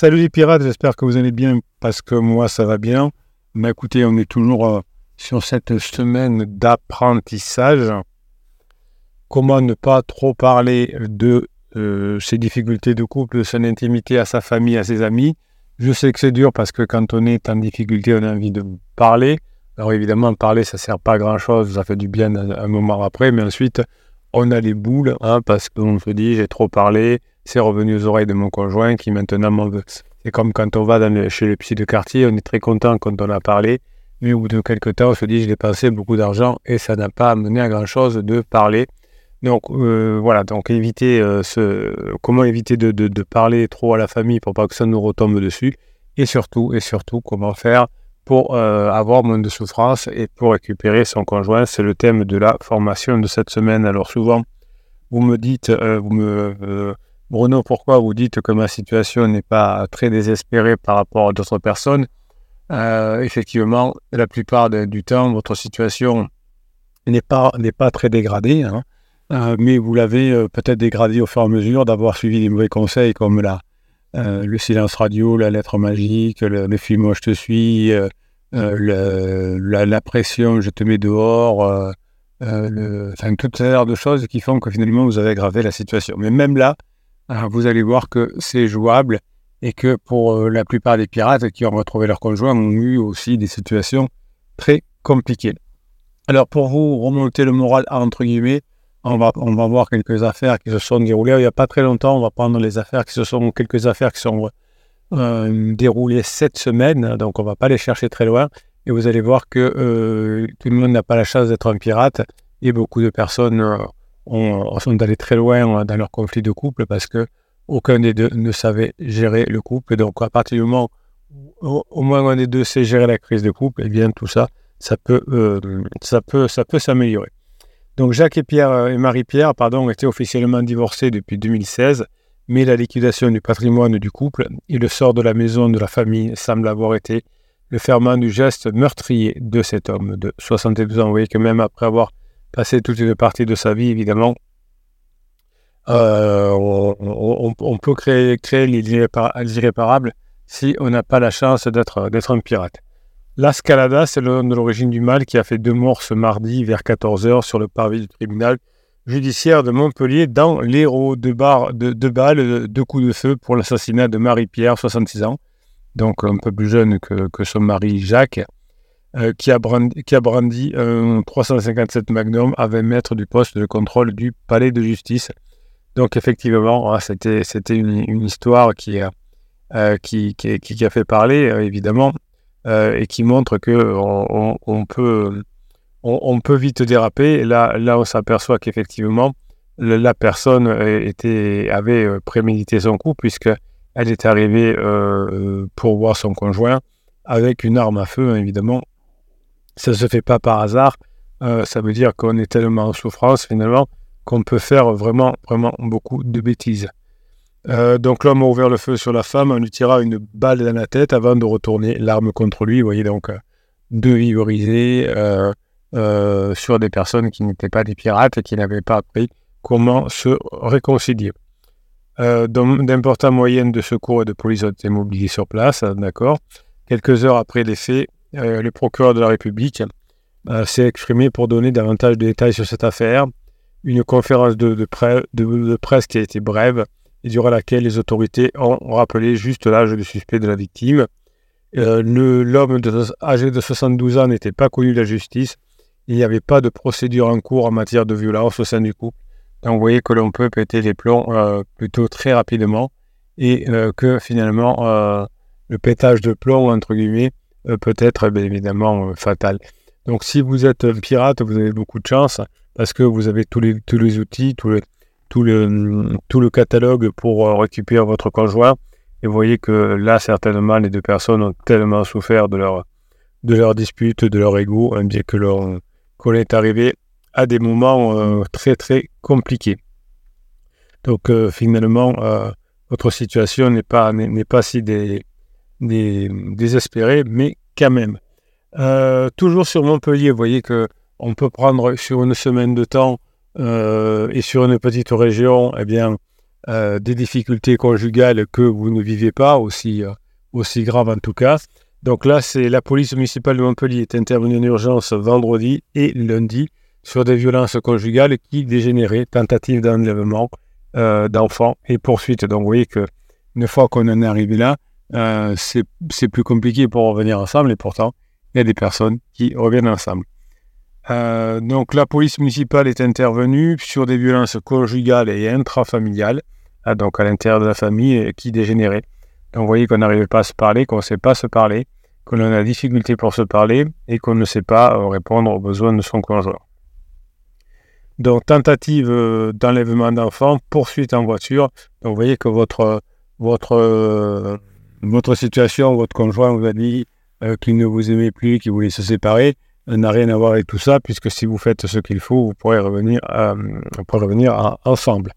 Salut les pirates, j'espère que vous allez bien parce que moi ça va bien. Mais écoutez, on est toujours euh, sur cette semaine d'apprentissage. Comment ne pas trop parler de euh, ses difficultés de couple, de son intimité à sa famille, à ses amis? Je sais que c'est dur parce que quand on est en difficulté, on a envie de parler. Alors évidemment, parler, ça ne sert pas à grand-chose, ça fait du bien un, moment après, mais ensuite, on a les boules hein, parce qu'on se dit, j'ai trop parlé, c'est revenu aux oreilles de mon conjoint qui maintenant m'en veut. C'est comme quand on va chez le psy de quartier, on est très content quand on a parlé, mais au bout de quelques temps, on se dit j'ai dépensé beaucoup d'argent et ça n'a pas amené à grand chose de parler. Donc euh, voilà, donc éviter euh, comment éviter de, de, parler trop à la famille pour pas que ça nous retombe dessus, et surtout et surtout comment faire pour euh, avoir moins de souffrance et pour récupérer son conjoint. C'est le thème de la formation de cette semaine. Alors souvent, vous me dites, vous me Bruno, pourquoi vous dites que ma situation n'est pas très désespérée par rapport à d'autres personnes? Euh, Effectivement, la plupart du temps, votre situation n'est pas, pas très dégradée, hein. euh, mais vous l'avez euh, peut-être dégradée au fur et à mesure d'avoir suivi des mauvais conseils comme la, le silence radio, la lettre magique, le, le film Je te suis, la, pression Je te mets dehors, enfin, toutes ces de choses qui font que finalement vous avez aggravé la situation. Mais même là, vous allez voir que c'est jouable et que pour euh, la plupart des pirates qui ont retrouvé leur conjoint ont eu aussi des situations très compliquées. Alors pour vous remonter le moral entre guillemets, on va, on va voir quelques affaires qui se sont déroulées. Il n'y a pas très longtemps, on va prendre les affaires qui se sont, quelques affaires qui sont euh, déroulées cette semaine, donc on ne va pas les chercher très loin. Et vous allez voir que euh, tout le monde n'a pas la chance d'être un pirate et beaucoup de personnes on, sont allés très loin dans leur conflit de couple parce que aucun des deux ne savait gérer le couple. Donc, à partir du moment où au moins un des deux sait gérer la crise de couple, eh bien, tout ça, ça peut, euh, ça peut, ça peut s'améliorer. Donc, Jacques et Pierre euh, et Marie-Pierre, pardon, étaient officiellement divorcés depuis 2016, mais la liquidation du patrimoine du couple et le sort de la maison de la famille semblent avoir été le ferment du geste meurtrier de cet homme de 72 ans. Vous voyez que même après avoir passer toute une partie de sa vie, évidemment, euh, on, peut créer, créer l'irréparable si on n'a pas la chance d'être un pirate. La Scalada, c'est le nom de l'origine du mal qui a fait deux morts ce mardi vers 14h sur le parvis du tribunal judiciaire de Montpellier dans l'héros de, de, de balles, de coups de feu pour l'assassinat de Marie-Pierre, 66 ans, donc un peu plus jeune que son mari Jacques. Euh, qui, a brandi, un 357 Magnum à 20 mètres du poste de contrôle du palais de justice. Donc effectivement, hein, c'était, une, histoire qui, euh, qui, qui, qui, a fait parler, euh, évidemment, et qui montre qu'on on, peut, on, peut vite déraper. là, là on s'aperçoit qu'effectivement, la personne était, avait prémédité son coup, puisqu'elle est arrivée pour voir son conjoint avec une arme à feu, évidemment, ça ne se fait pas par hasard. Euh, ça veut dire qu'on est tellement en souffrance finalement qu'on peut faire vraiment, vraiment beaucoup de bêtises. Euh, donc l'homme a ouvert le feu sur la femme, on lui tira une balle dans la tête avant de retourner l'arme contre lui. Vous voyez donc euh, deux vies sur des personnes qui n'étaient pas des pirates et qui n'avaient pas appris comment se réconcilier. D'importants moyens de secours et de police ont été mobilisés sur place, d'accord. Quelques heures après les faits, euh, le procureur de la République euh, s'est exprimé pour donner davantage de détails sur cette affaire. Une conférence de, presse qui a été brève et durant laquelle les autorités ont rappelé juste l'âge du suspect de la victime. Euh, l'homme âgé de 72 ans n'était pas connu de la justice. Il n'y avait pas de procédure en cours en matière de violence au sein du couple. Donc vous voyez que l'on peut péter les plombs plutôt très rapidement et que finalement le pétage de plomb, entre guillemets, peut être évidemment euh, fatal. Donc si vous êtes un pirate, vous avez beaucoup de chance parce que vous avez tous les, tous les outils, tout le, tout, le, tout le catalogue pour euh, récupérer votre conjoint. Et vous voyez que là, certainement, les deux personnes ont tellement souffert de leur, de leur dispute, de leur ego, hein, bien que qu'on est arrivé à des moments très très compliqués. Donc finalement, votre situation n'est pas, pas si des, des, désespérés, mais quand même. Euh, toujours sur Montpellier, vous voyez que on peut prendre sur une semaine de temps euh, et sur une petite région, eh bien, des difficultés conjugales que vous ne vivez pas, aussi, aussi graves en tout cas. Donc là, c'est la police municipale de Montpellier est intervenue en urgence vendredi et lundi sur des violences conjugales qui dégénéraient, tentative d'enlèvement d'enfants et poursuite. Donc vous voyez que une fois qu'on en est arrivé là, c'est plus compliqué pour revenir ensemble et pourtant, il y a des personnes qui reviennent ensemble. Euh, donc la police municipale est intervenue sur des violences conjugales et intrafamiliales, donc à l'intérieur de la famille, qui dégénéraient. Donc vous voyez qu'on n'arrive pas à se parler, qu'on ne sait pas se parler, qu'on a des difficultés pour se parler et qu'on ne sait pas euh, répondre aux besoins de son conjoint. Donc tentative euh, d'enlèvement d'enfants, poursuite en voiture. Donc vous voyez que votre, votre situation, votre conjoint vous a dit qu'il ne vous aimait plus, qu'il voulait se séparer n'a rien à voir avec tout ça, puisque si vous faites ce qu'il faut, vous pourrez revenir, euh, revenir ensemble.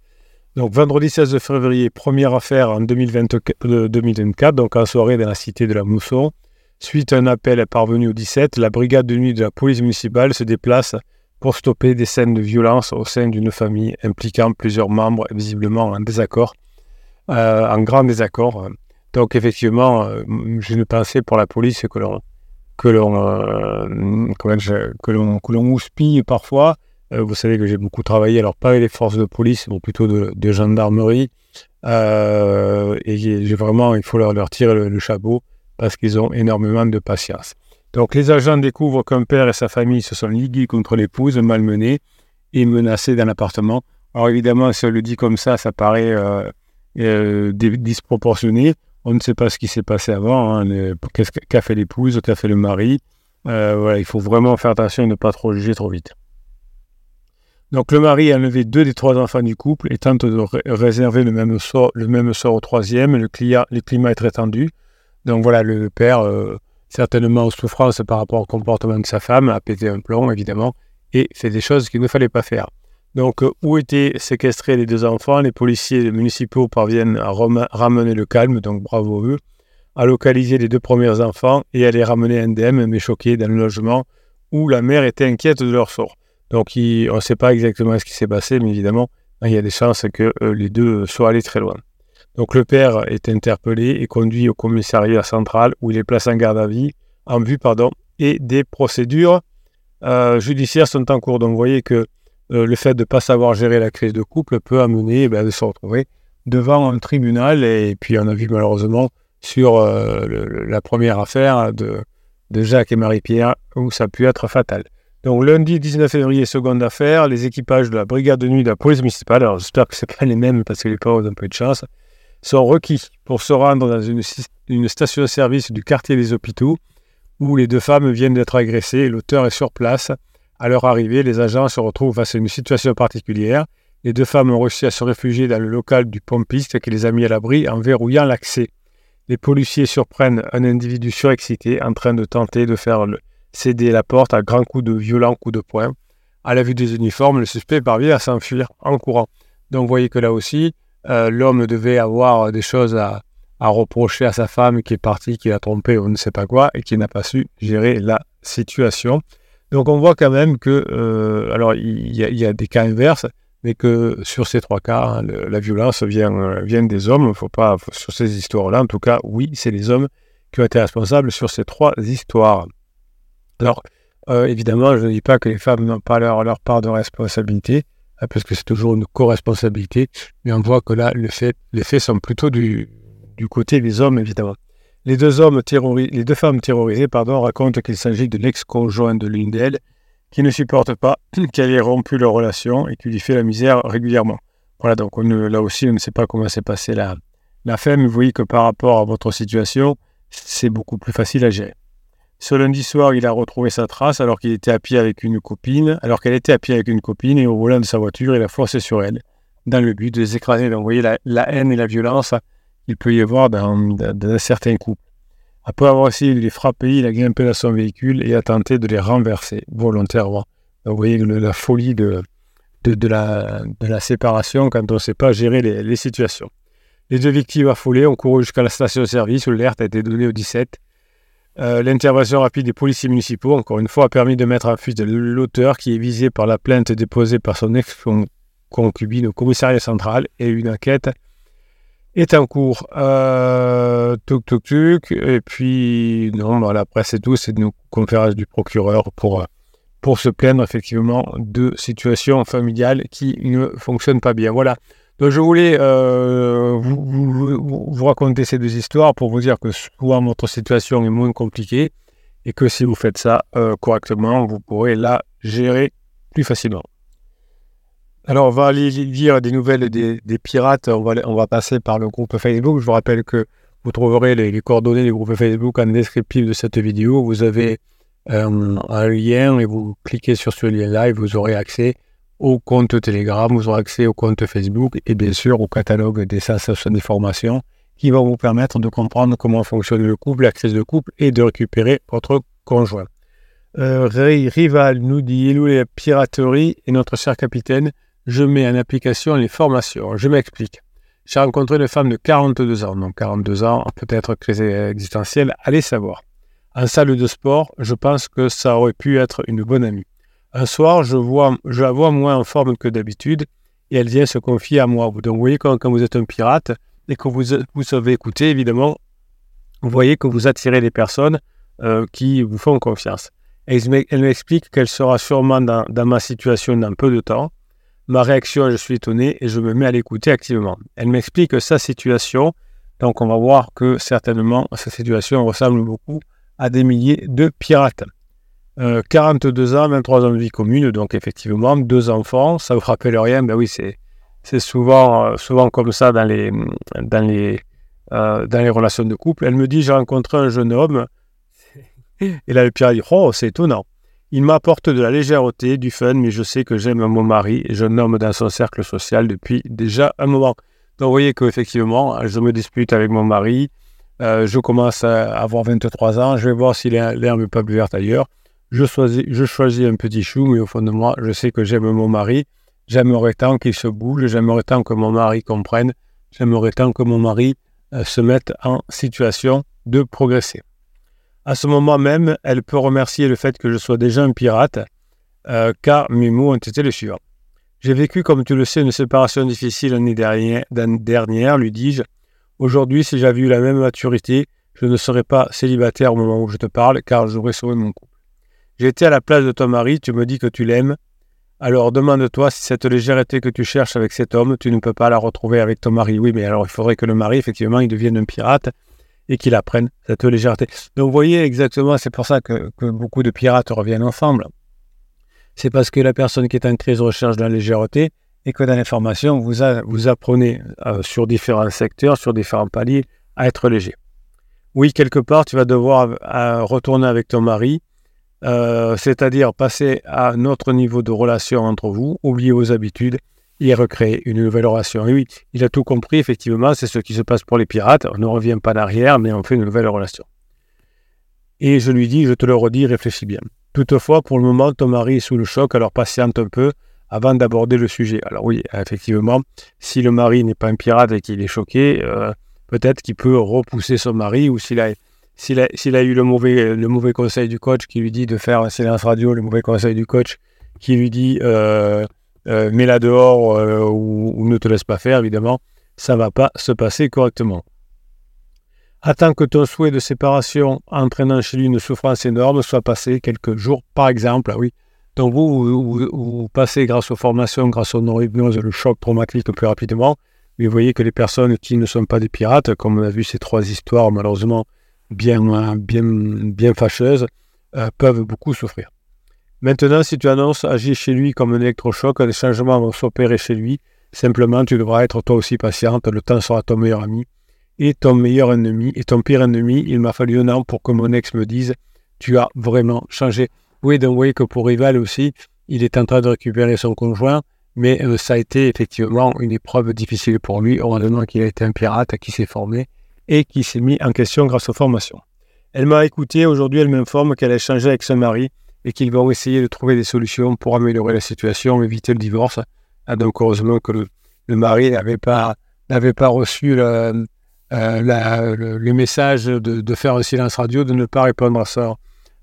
Donc vendredi 16 février, première affaire en 2024, 2024, donc en soirée dans la cité de la Mousson. Suite à un appel parvenu au 17, la brigade de nuit de la police municipale se déplace pour stopper des scènes de violence au sein d'une famille impliquant plusieurs membres visiblement en désaccord, euh, en grand désaccord. Donc effectivement, euh, j'ai une pensée pour la police que l'on que l'on euh, que l'on que l'on houspille parfois. Euh, vous savez que j'ai beaucoup travaillé, alors pas avec les forces de police, mais plutôt de, gendarmerie. Euh, et j'ai vraiment, il faut leur, tirer le, chapeau parce qu'ils ont énormément de patience. Donc les agents découvrent qu'un père et sa famille se sont ligués contre l'épouse, malmenée et menacés dans l'appartement. Alors évidemment, si on le dit comme ça, ça paraît disproportionné. On ne sait pas ce qui s'est passé avant, hein, qu'a fait l'épouse, qu'a fait le mari. Euh, voilà, il faut vraiment faire attention et ne pas trop juger trop vite. Donc le mari a enlevé deux des trois enfants du couple et tente de réserver le même sort, le même au troisième. Le, climat, le climat est très tendu. Donc voilà, le, père, euh, certainement en souffrance par rapport au comportement de sa femme, a pété un plomb évidemment et fait des choses qu'il ne fallait pas faire. Donc, euh, où étaient séquestrés les deux enfants? Les policiers municipaux parviennent à ramener le calme, donc bravo eux, à localiser les deux premiers enfants et à les ramener indemnes, mais choqués, dans le logement où la mère était inquiète de leur sort. Donc, on ne sait pas exactement ce qui s'est passé, mais évidemment, il y a des chances que euh, les deux soient allés très loin. Donc, le père est interpellé et conduit au commissariat central où il est placé en garde à vie, en vue, pardon, et des procédures euh, judiciaires sont en cours. Donc, vous voyez que euh, le fait de ne pas savoir gérer la crise de couple peut amener ben, de se retrouver devant un tribunal. Et puis on a vu malheureusement sur euh, la première affaire de, Jacques et Marie-Pierre où ça a pu être fatal. Donc lundi 19 février, seconde affaire, les équipages de la brigade de nuit de la police municipale, alors j'espère que ce pas les mêmes parce que les pauvres ont un peu de chance, sont requis pour se rendre dans une, une station de service du quartier des hôpitaux où les deux femmes viennent d'être agressées. L'auteur est sur place à leur arrivée, les agents se retrouvent face à une situation particulière. Les deux femmes ont réussi à se réfugier dans le local du pompiste qui les a mis à l'abri en verrouillant l'accès. Les policiers surprennent un individu surexcité en train de tenter de faire céder la porte à grands coups de violents coups de poing. À la vue des uniformes, le suspect parvient à s'enfuir en courant. Donc vous voyez que là aussi, euh, l'homme devait avoir des choses à, reprocher à sa femme qui est partie, qui l'a trompé ou ne sait pas quoi, et qui n'a pas su gérer la situation. Donc on voit quand même que, euh, alors il y, a des cas inverses, mais que sur ces trois cas, hein, la violence vient, euh, vient des hommes. Faut pas, sur ces histoires-là, en tout cas, oui, c'est les hommes qui ont été responsables sur ces trois histoires. Alors, euh, évidemment, je ne dis pas que les femmes n'ont pas leur, part de responsabilité, hein, parce que c'est toujours une co-responsabilité, mais on voit que là, les faits, les faits sont plutôt du, du côté des hommes, évidemment. Les deux, hommes les deux femmes terrorisées pardon, racontent qu'il s'agit de l'ex-conjoint de l'une d'elles qui ne supporte pas qu'elle ait rompu leur relation et qui lui fait la misère régulièrement. Voilà, donc là aussi, on ne sait pas comment s'est passée la, la femme, mais vous voyez que par rapport à votre situation, c'est beaucoup plus facile à gérer. Ce lundi soir, il a retrouvé sa trace alors qu'il était à pied avec une copine, alors qu'elle était à pied avec une copine et au volant de sa voiture, il a forcé sur elle, dans le but de les écraser. Donc vous voyez la haine et la violence il peut y avoir dans, certains coups. Après avoir essayé de les frapper, il a grimpé dans son véhicule et a tenté de les renverser volontairement. vous voyez la folie de, la, séparation quand on ne sait pas gérer les, situations. Les deux victimes affolées ont couru jusqu'à la station-service où l'alerte a été donnée au 17. Euh, l'intervention rapide des policiers municipaux, encore une fois, a permis de mettre en fuite l'auteur qui est visé par la plainte déposée par son ex concubine au commissariat central et une enquête est en cours. Euh, tuk tuk tuk. Et puis, non, voilà, après, c'est tout. C'est une conférence du procureur pour, pour se plaindre effectivement de situations familiales qui ne fonctionnent pas bien. Voilà. Donc, je voulais euh, vous, vous, raconter ces deux histoires pour vous dire que souvent votre situation est moins compliquée et que si vous faites ça euh, correctement, vous pourrez la gérer plus facilement. Alors, on va aller lire des nouvelles des, pirates. On va, on va, passer par le groupe Facebook. Je vous rappelle que vous trouverez les, coordonnées du groupe Facebook en descriptif de cette vidéo. Vous avez euh, un lien et vous cliquez sur ce lien-là et vous aurez accès au compte Telegram, vous aurez accès au compte Facebook et bien sûr au catalogue des sensations des formations qui vont vous permettre de comprendre comment fonctionne le couple, la crise de couple et de récupérer votre conjoint. Euh, Rival nous dit Hello les pirateries et notre cher capitaine, je mets en application les formations. Je m'explique. J'ai rencontré une femme de 42 ans, donc 42 ans, peut-être crise existentielle, allez savoir. En salle de sport, je pense que ça aurait pu être une bonne amie. Un soir, je, vois, je la vois moins en forme que d'habitude et elle vient se confier à moi. Donc, vous voyez, quand, vous êtes un pirate et que vous, vous savez écouter, évidemment, vous voyez que vous attirez les personnes euh, qui vous font confiance. Elle, m'explique qu'elle sera sûrement dans, ma situation dans peu de temps. Ma réaction, je suis étonné et je me mets à l'écouter activement. Elle m'explique sa situation. Donc, on va voir que certainement, sa situation ressemble beaucoup à des milliers de pirates. 42 euh, ans, 23 ans de vie commune, donc effectivement, deux enfants, ça vous rappelle rien, ben oui, c'est, c'est souvent, euh, souvent comme ça dans les, dans, les, euh, dans les relations de couple. Elle me dit, j'ai rencontré un jeune homme, et là le pire dit, oh, c'est étonnant. Il m'apporte de la légèreté, du fun, mais je sais que j'aime mon mari et je nomme dans son cercle social depuis déjà un moment. Donc vous voyez qu'effectivement, je me dispute avec mon mari, je commence à avoir 23 ans, je vais voir si l'herbe n'est pas plus verte ailleurs. Je choisis, un petit chou, mais au fond de moi, je sais que j'aime mon mari. J'aimerais tant qu'il se bouge, j'aimerais tant que mon mari comprenne, j'aimerais tant que mon mari euh, se mette en situation de progresser. À ce moment même, elle peut remercier le fait que je sois déjà un pirate, euh, car mes mots ont été les suivants. J'ai vécu, comme tu le sais, une séparation difficile l'année dernière, lui dis-je. Aujourd'hui, si j'avais eu la même maturité, je ne serais pas célibataire au moment où je te parle, car j'aurais sauvé mon couple. J'étais à la place de ton mari, tu me dis que tu l'aimes. Alors demande-toi si cette légèreté que tu cherches avec cet homme, tu ne peux pas la retrouver avec ton mari. Oui, mais alors il faudrait que le mari, effectivement, il devienne un pirate et qu'il apprenne cette légèreté. Donc vous voyez exactement, c'est pour ça que, beaucoup de pirates reviennent ensemble. C'est parce que la personne qui est en crise recherche la légèreté et que dans l'information, vous, vous apprenez euh, sur différents secteurs, sur différents paliers, à être léger. Oui, quelque part, tu vas devoir euh, retourner avec ton mari euh, c'est-à-dire passer à un autre niveau de relation entre vous, oublier vos habitudes et recréer une nouvelle relation. Oui, il a tout compris, effectivement, c'est ce qui se passe pour les pirates. On ne revient pas en arrière, mais on fait une nouvelle relation. Et je lui dis, je te le redis, réfléchis bien. Toutefois, pour le moment, ton mari est sous le choc, alors patiente un peu avant d'aborder le sujet. Alors oui, effectivement, si le mari n'est pas un pirate et qu'il est choqué, euh, peut-être qu'il peut repousser son mari ou s'il a s'il a, eu le mauvais, le mauvais conseil du coach qui lui dit de faire un silence radio, le mauvais conseil du coach qui lui dit euh, euh, mets-la dehors euh, ou, ne te laisse pas faire, évidemment, ça ne va pas se passer correctement. Attends que ton souhait de séparation entraînant chez lui une souffrance énorme soit passé quelques jours, par exemple. Ah oui. Donc vous, vous, passez grâce aux formations, grâce aux neurohypnoses, le choc traumatique plus rapidement. Mais vous voyez que les personnes qui ne sont pas des pirates, comme on a vu ces trois histoires malheureusement bien, bien, bien fâcheuses euh, peuvent beaucoup souffrir. Maintenant, si tu annonces agir chez lui comme un électrochoc, les changements vont s'opérer chez lui. Simplement, tu devras être toi aussi patiente. Le temps sera ton meilleur ami et ton meilleur ennemi. Et ton pire ennemi, il m'a fallu un an pour que mon ex me dise Tu as vraiment changé. Oui, donc vous que pour Rival aussi, il est en train de récupérer son conjoint, mais euh, ça a été effectivement une épreuve difficile pour lui. Heureusement qu'il a été un pirate qui s'est formé et qui s'est mis en question grâce aux formations. Elle m'a écouté, aujourd'hui elle m'informe qu'elle a échangé avec son mari et qu'ils vont essayer de trouver des solutions pour améliorer la situation, éviter le divorce. Ah, donc heureusement que le, mari n'avait pas, n'avait pas reçu le, euh, message de, faire un silence radio, de ne pas répondre à sa,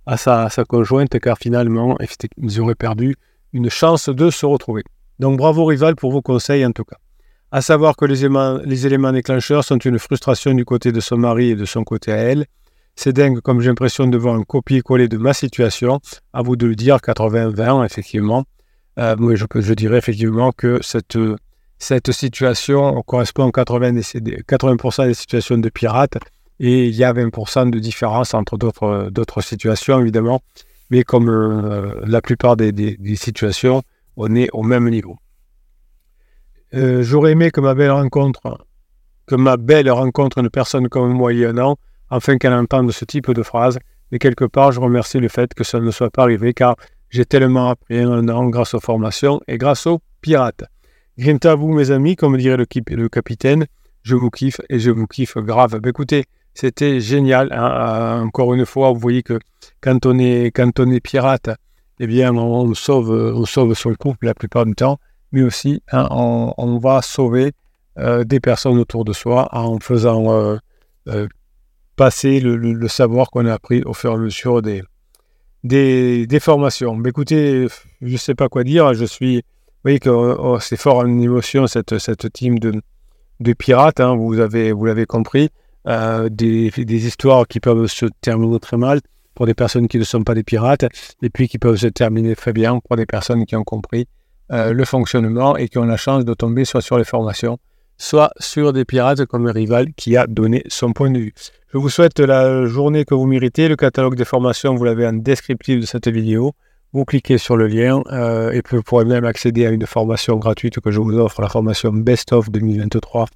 à sa, conjointe, car finalement ils auraient perdu une chance de se retrouver. Donc bravo rival pour vos conseils en tout cas. À savoir que les éléments, les éléments déclencheurs sont une frustration du côté de son mari et de son côté à elle. C'est dingue comme j'ai l'impression de voir un copier-coller de ma situation. À vous de le dire, 80-20, effectivement. Euh, je, je, dirais effectivement que cette, cette situation correspond à 80, 80 des situations de pirates et il y a 20% de différence entre d'autres situations, évidemment. Mais comme euh, la plupart des, des, des, situations, on est au même niveau. Euh, J'aurais aimé que ma belle rencontre, que ma belle rencontre une personne comme moi il y a un an, afin qu'elle entende ce type de phrase. Mais quelque part, je remercie le fait que ça ne soit pas arrivé, car j'ai tellement appris un an grâce aux formations et grâce aux pirates. Grinta à vous, mes amis, comme dirait le, capitaine, je vous kiffe et je vous kiffe grave. Ben, écoutez, c'était génial. Hein, euh, encore une fois, vous voyez que quand on est, pirate, eh bien, on, sauve, on sauve son couple la plupart du temps, mais aussi hein, on, va sauver euh, des personnes autour de soi en faisant euh, passer le, le, le savoir qu'on a appris au fur et à mesure des, des, formations. Mais écoutez, je ne sais pas quoi dire. Je suis, vous voyez que oh, c'est fort en émotion cette, cette team de, de pirates. Hein, vous avez, vous l'avez compris. Euh, des, des, histoires qui peuvent se terminer très mal pour des personnes qui ne sont pas des pirates, et puis qui peuvent se terminer très bien pour des personnes qui ont compris euh, le fonctionnement et qui ont la chance de tomber soit sur les formations, soit sur des pirates comme un rival qui a donné son point de vue. Je vous souhaite la journée que vous méritez. Le catalogue des formations, vous l'avez en descriptif de cette vidéo. Vous cliquez sur le lien euh, et vous pourrez même accéder à une formation gratuite que je vous offre, la formation Best of 2023.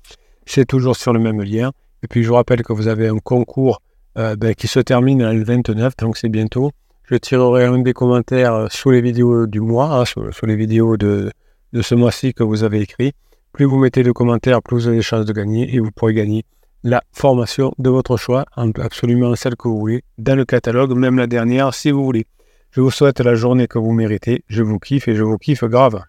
C'est toujours sur le même lien. Et puis je vous rappelle que vous avez un concours euh, ben, qui se termine le 29, donc c'est bientôt. Je tirerai un des commentaires euh, sous les vidéos du mois, hein, sous, les vidéos de, de ce mois-ci que vous avez écrit. Plus vous mettez de commentaires, plus vous avez de chances de gagner et vous pourrez gagner la formation de votre choix, absolument celle que vous voulez, dans le catalogue, même la dernière si vous voulez. Je vous souhaite la journée que vous méritez. Je vous kiffe et je vous kiffe grave.